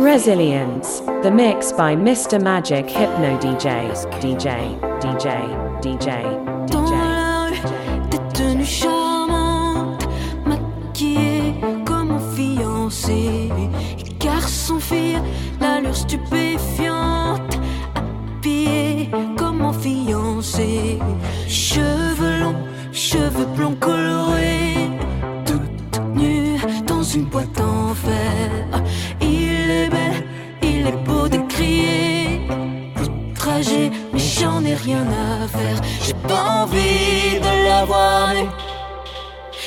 Resilience, the mix by Mr. Magic Hypno DJ, DJ, DJ, DJ. J'ai pas envie de la voir.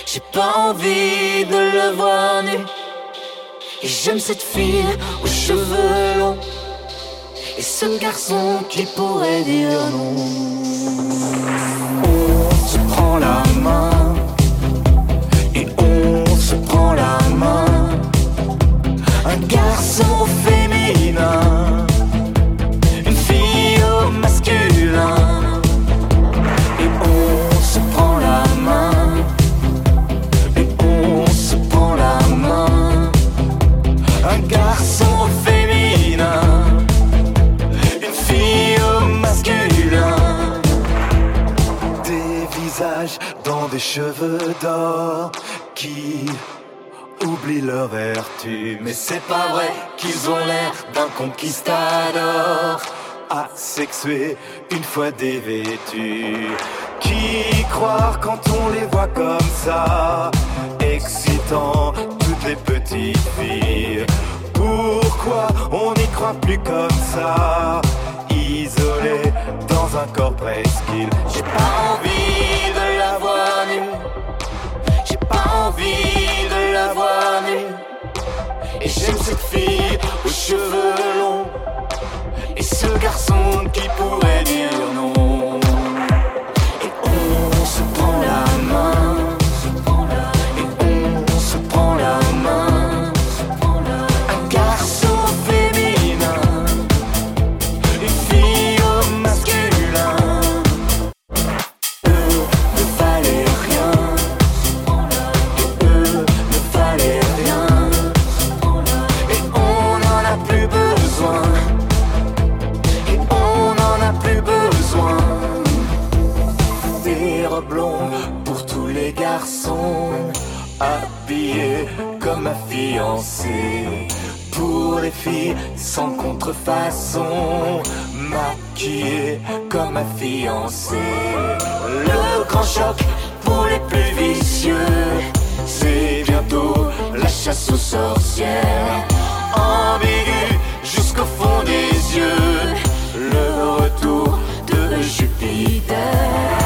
J'ai pas envie de le voir nu. Et j'aime cette fille aux cheveux longs. Et ce garçon qui pourrait dire non. Oh, On se prend la main. cheveux d'or qui oublient leur vertu. Mais c'est pas vrai qu'ils ont l'air d'un conquistador asexué une fois dévêtu. Qui croire quand on les voit comme ça, excitant toutes les petites filles. Pourquoi on n'y croit plus comme ça, isolé dans un corps presqu'île. cheveux longs. façon maquillée comme ma fiancée. Le grand choc pour les plus vicieux, c'est bientôt la chasse aux sorcières. Ambigu jusqu'au fond des yeux, le retour de Jupiter.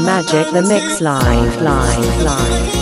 Magic the Mix live, live, live.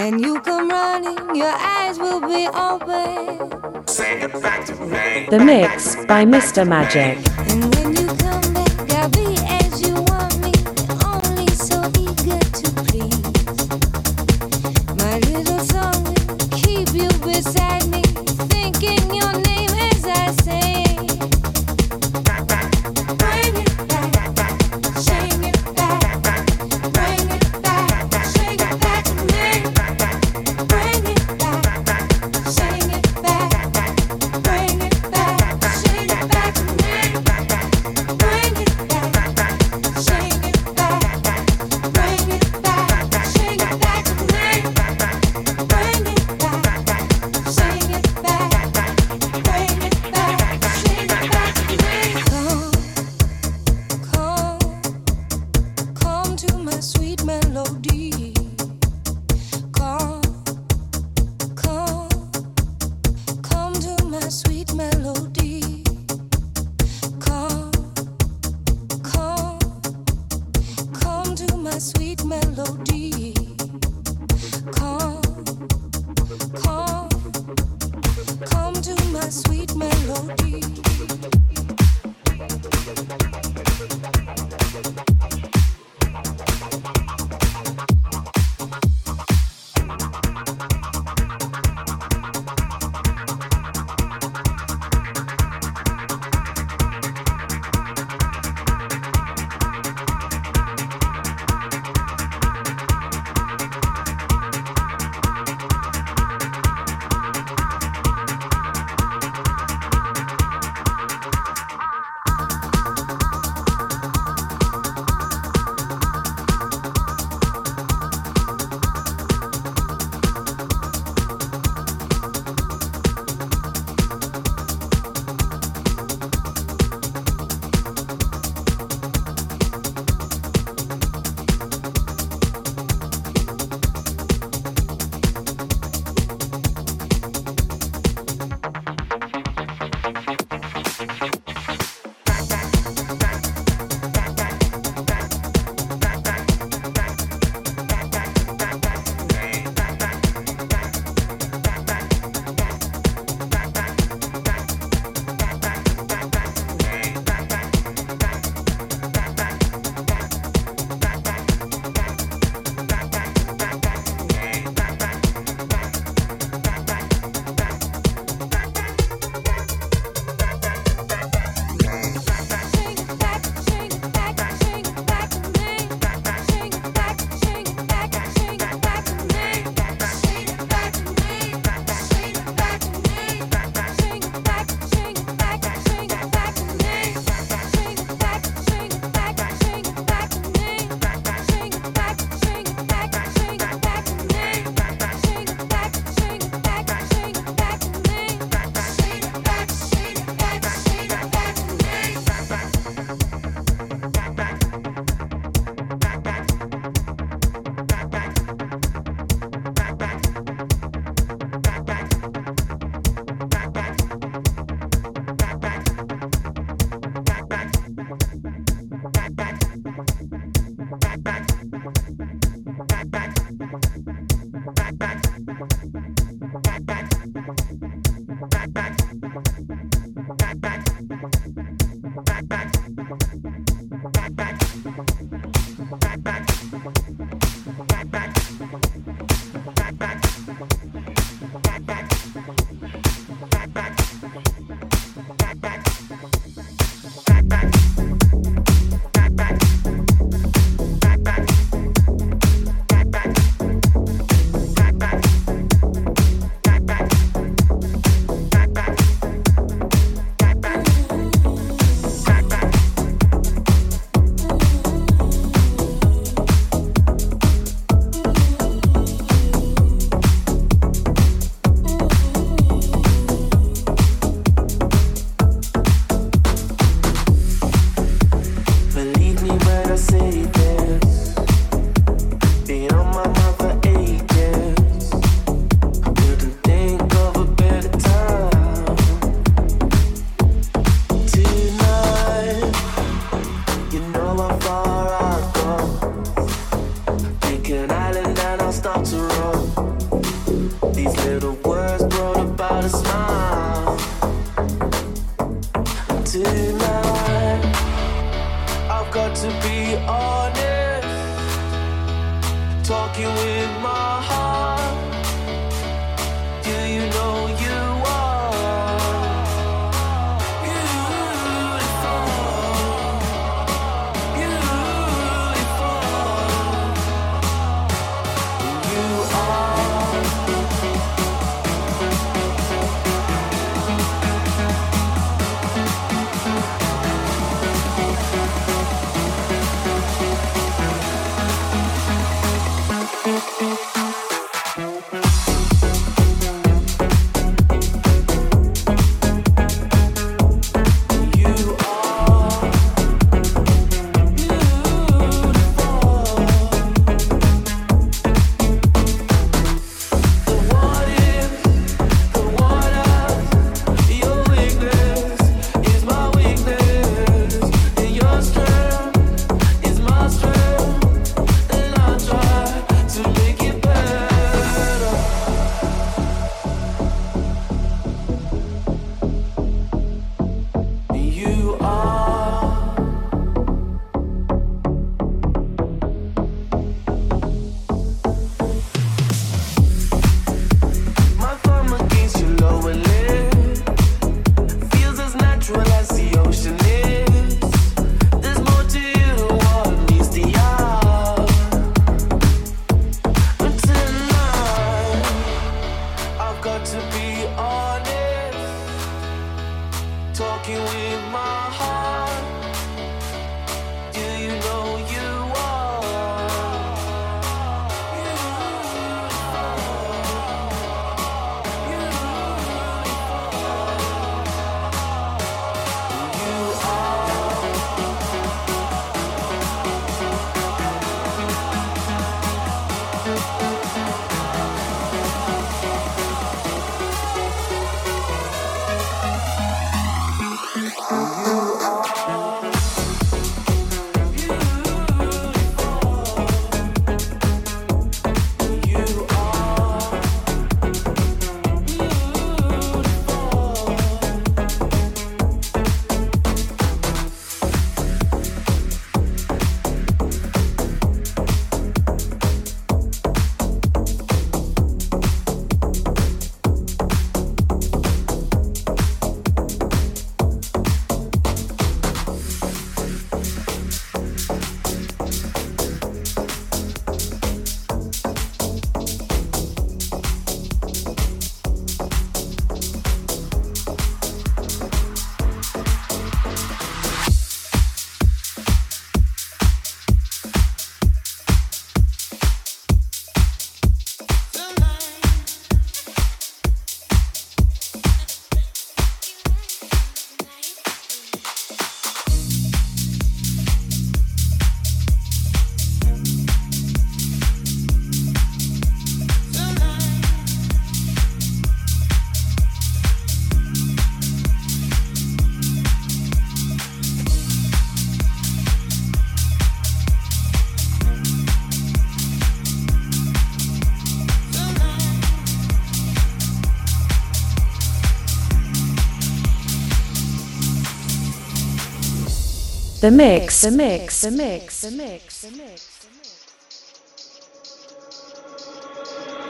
and you come running, your eyes will be open. Say it back to me. The mix by Mr. Magic. talking with my heart. The mix, the mix, the mix, the mix, the mix.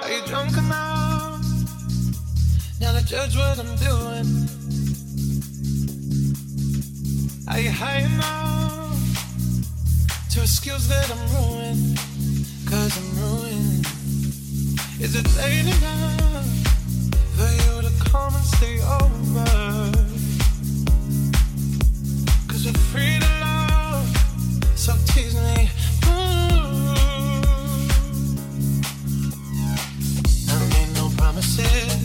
Are you drunk enough now to judge what I'm doing? Are you high enough to excuse that I'm ruined? Cause I'm ruined. Is it late enough for you to come and stay over? promises.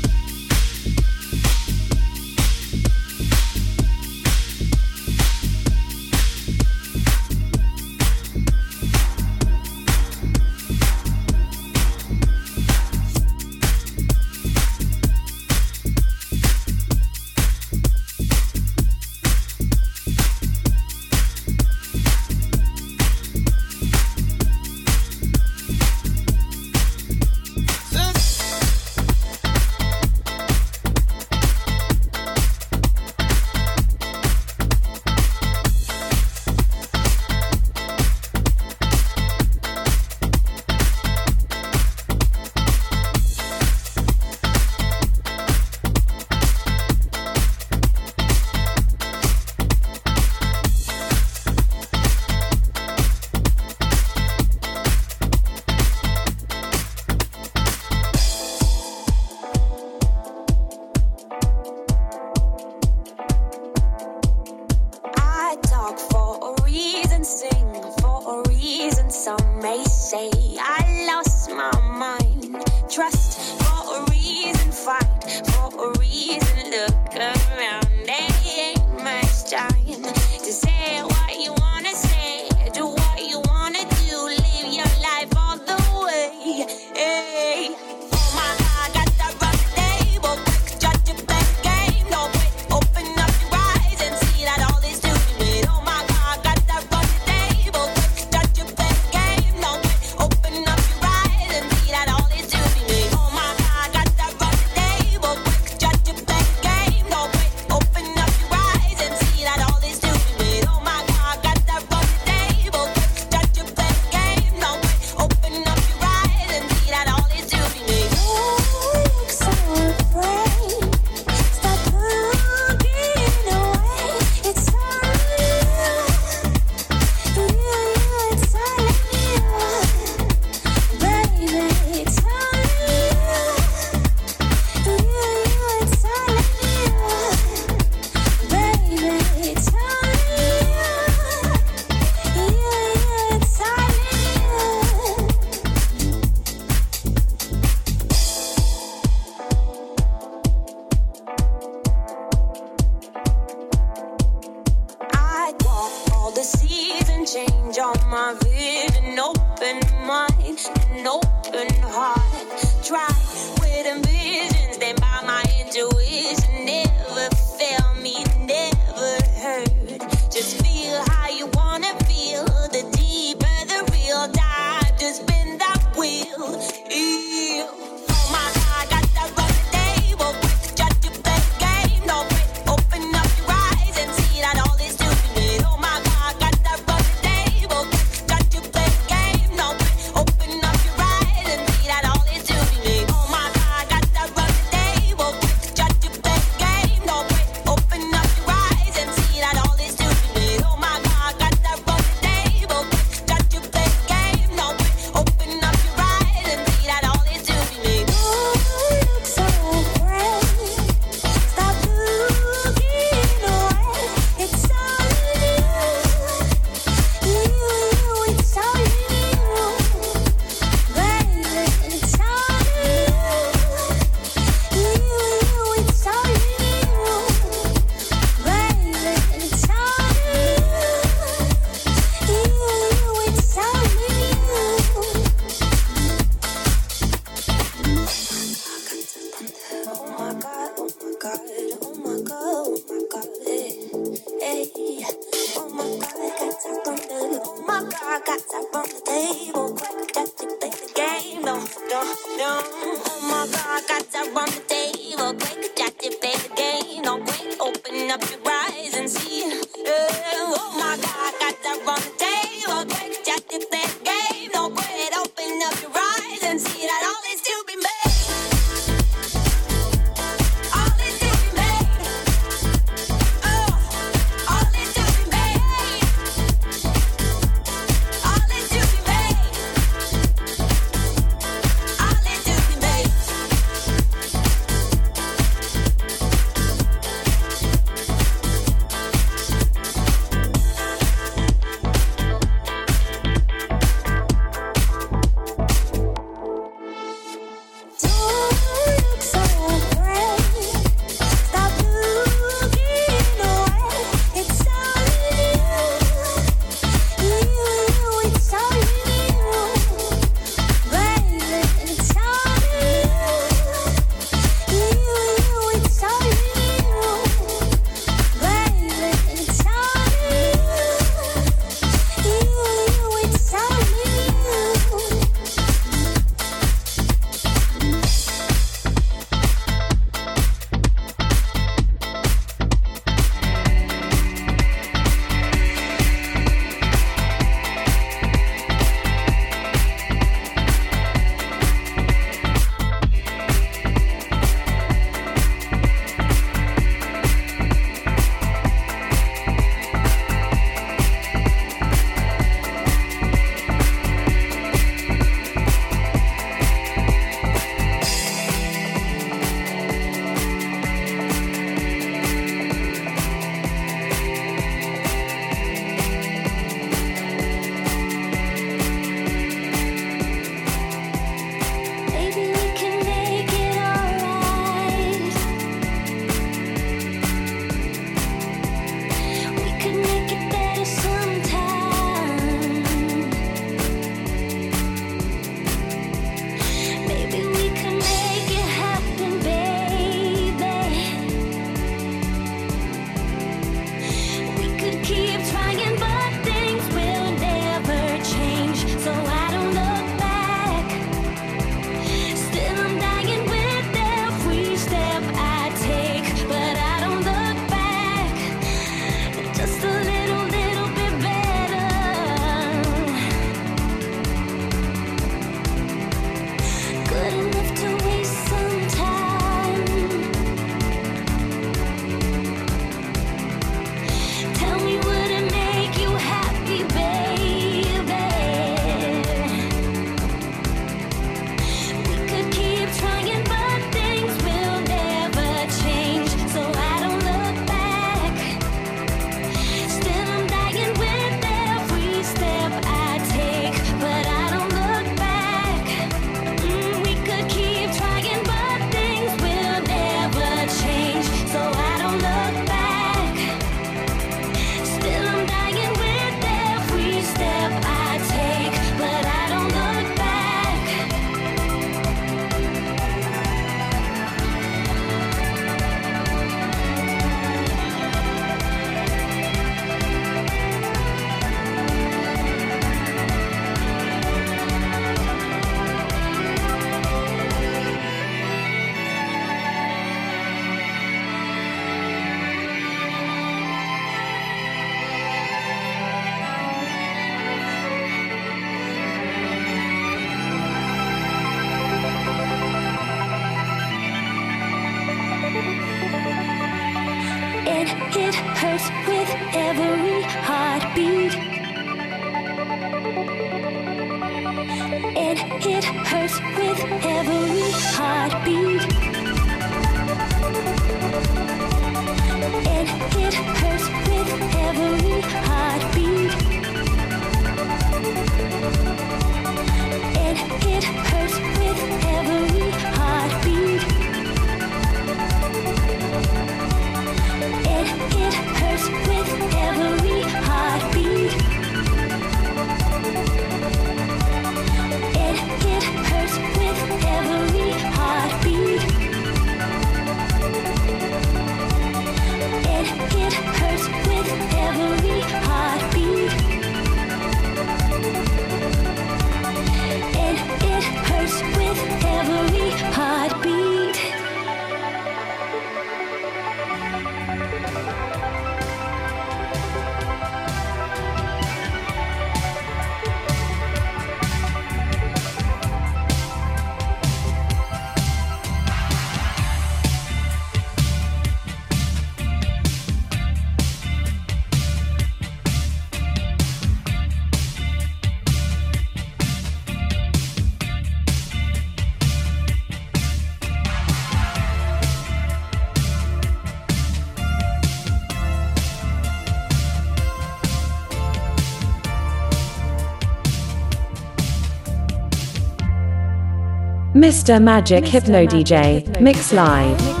Mr. Magic Hypno DJ, mix live.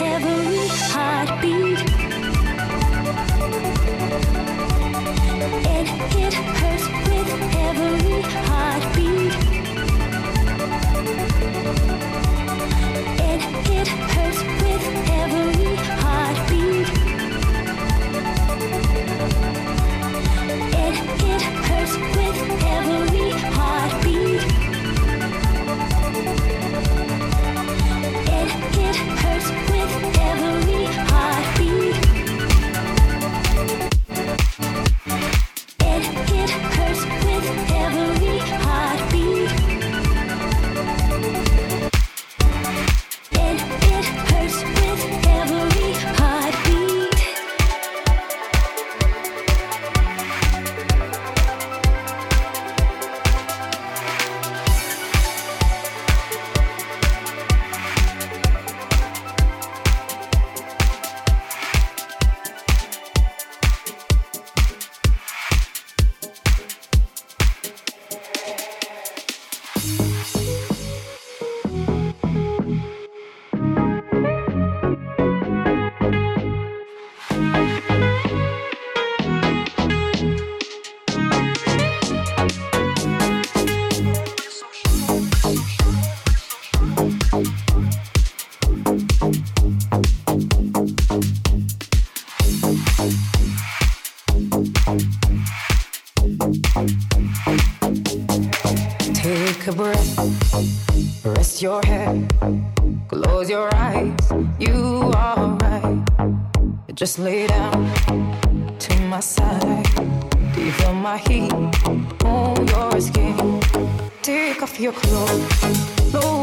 every heartbeat. Just lay down to my side. Do you feel my heat on your skin? Take off your clothes. Blow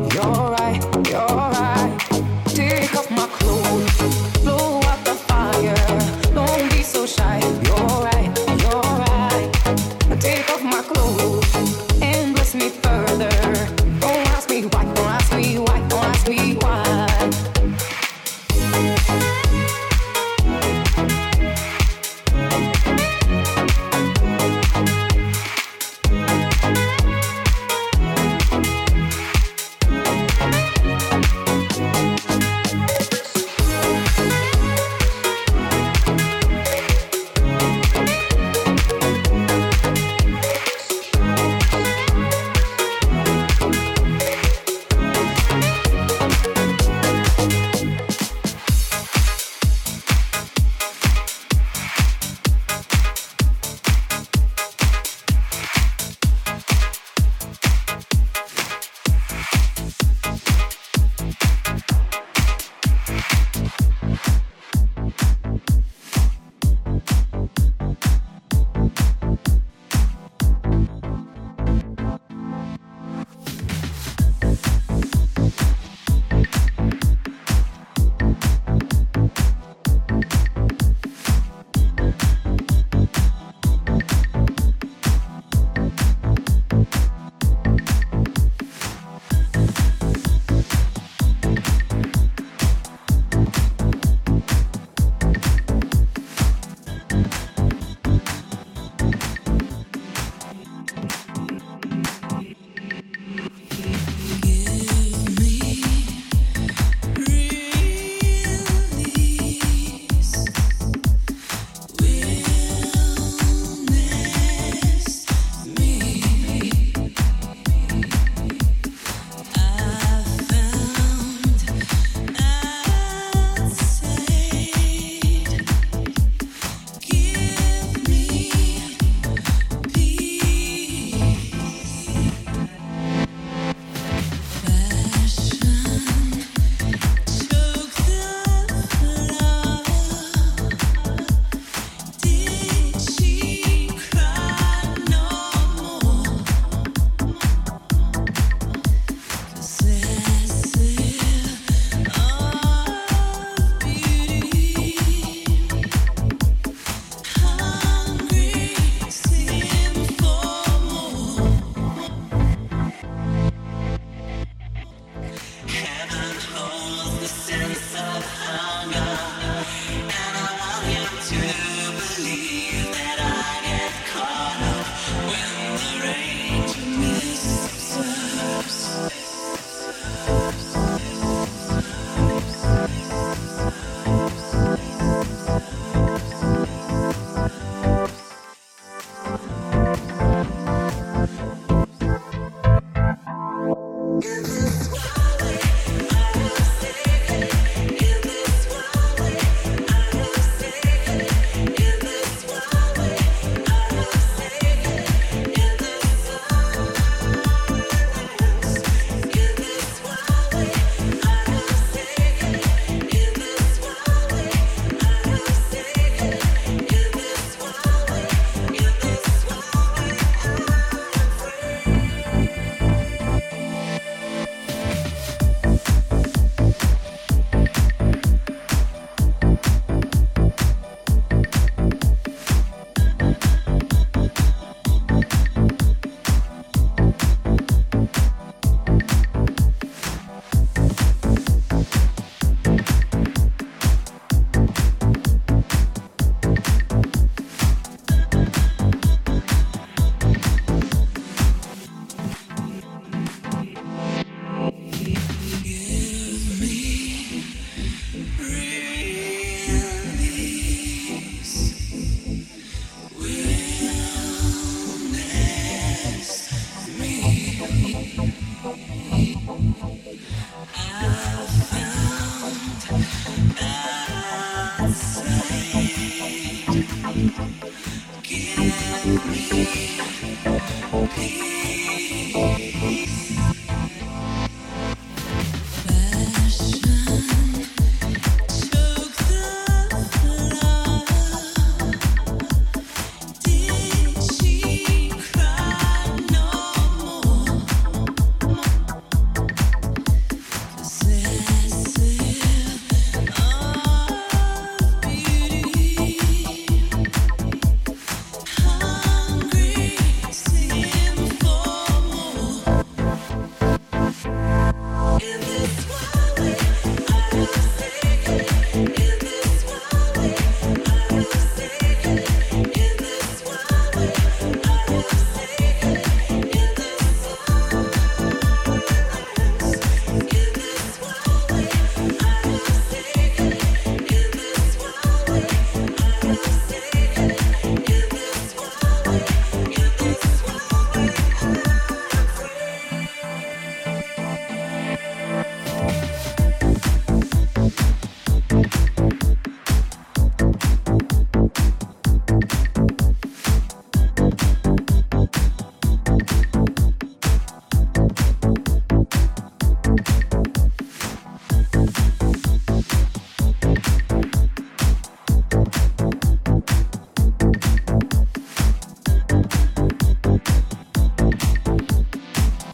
close and bless me further.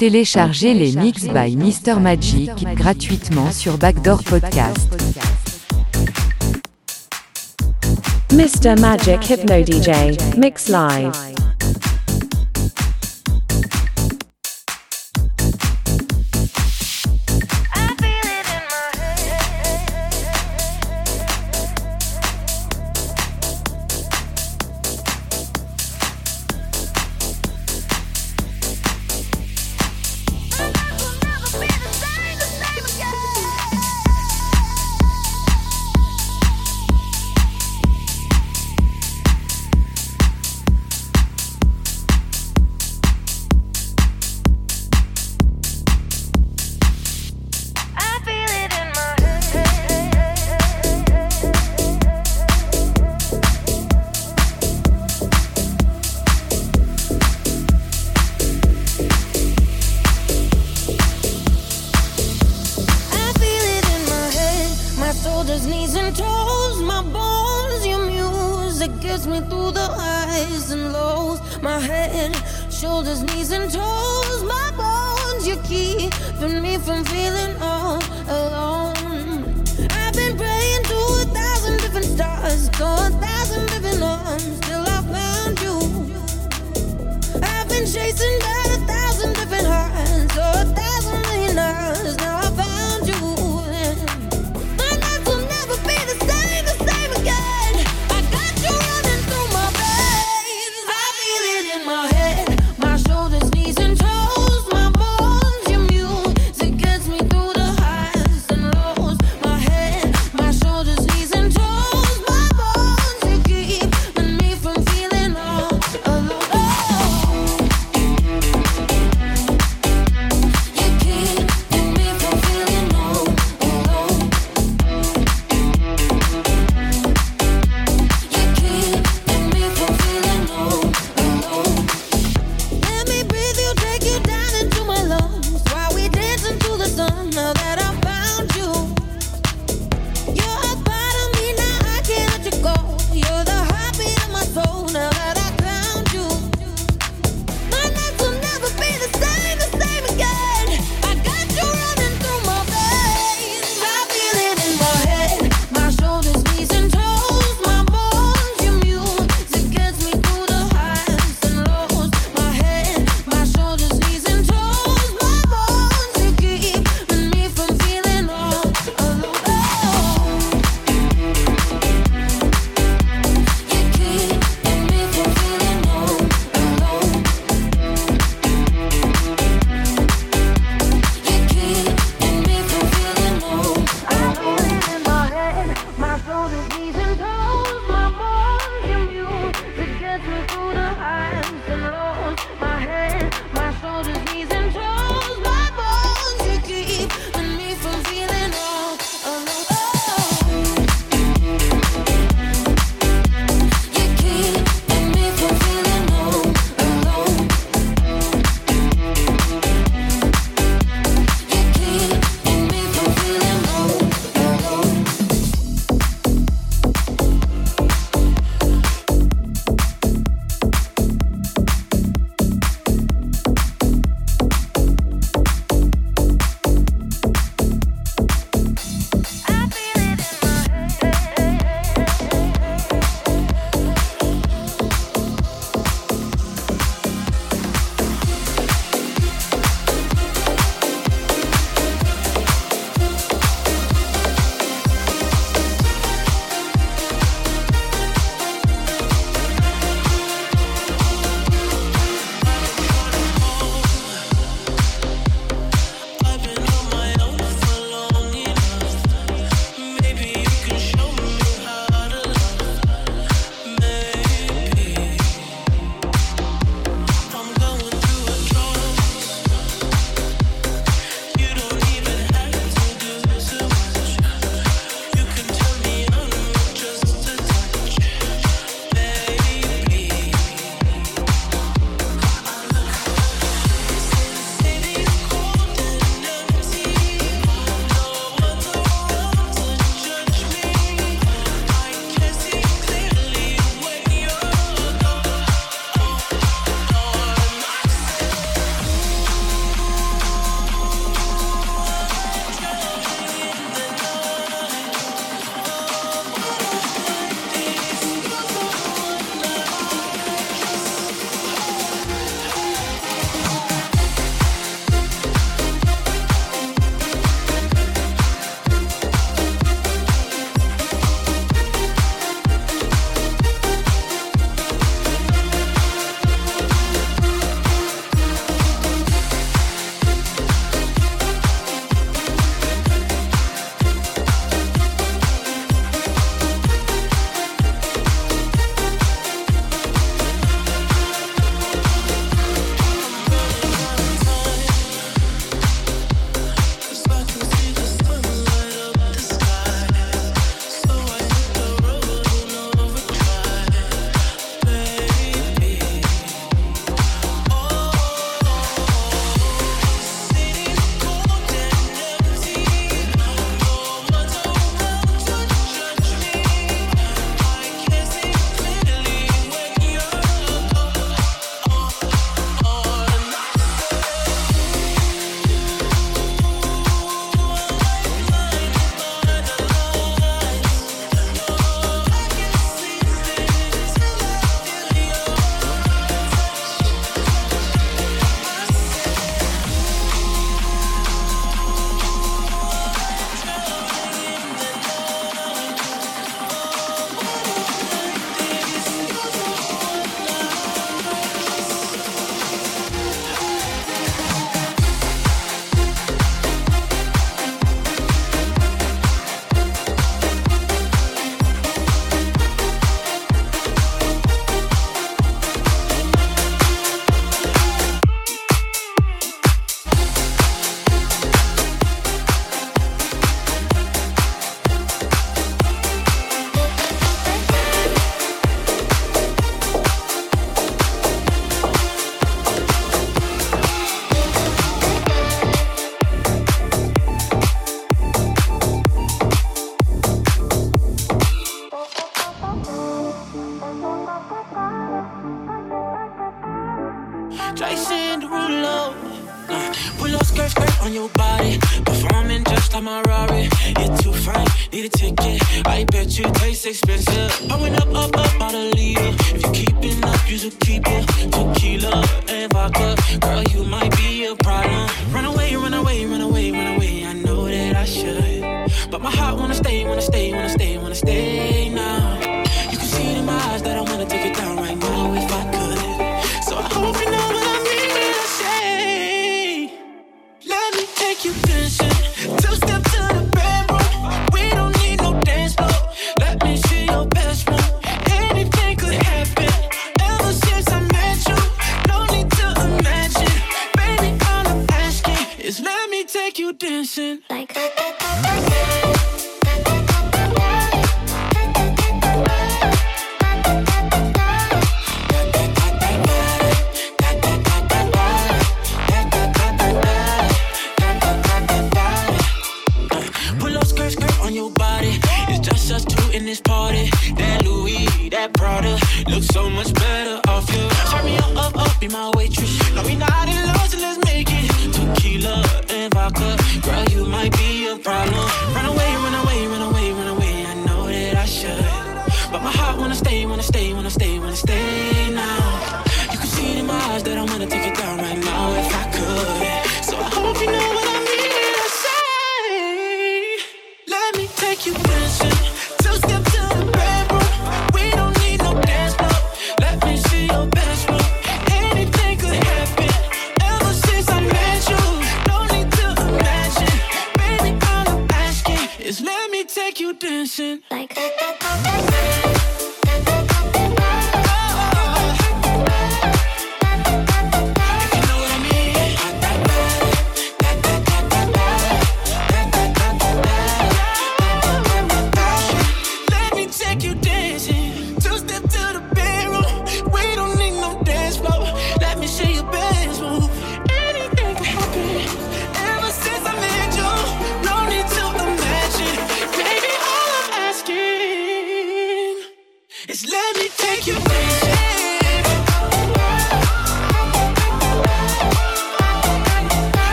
Téléchargez les Mix by Mr. Magic gratuitement sur Backdoor Podcast. Mr. Magic Hypno DJ, Mix Live.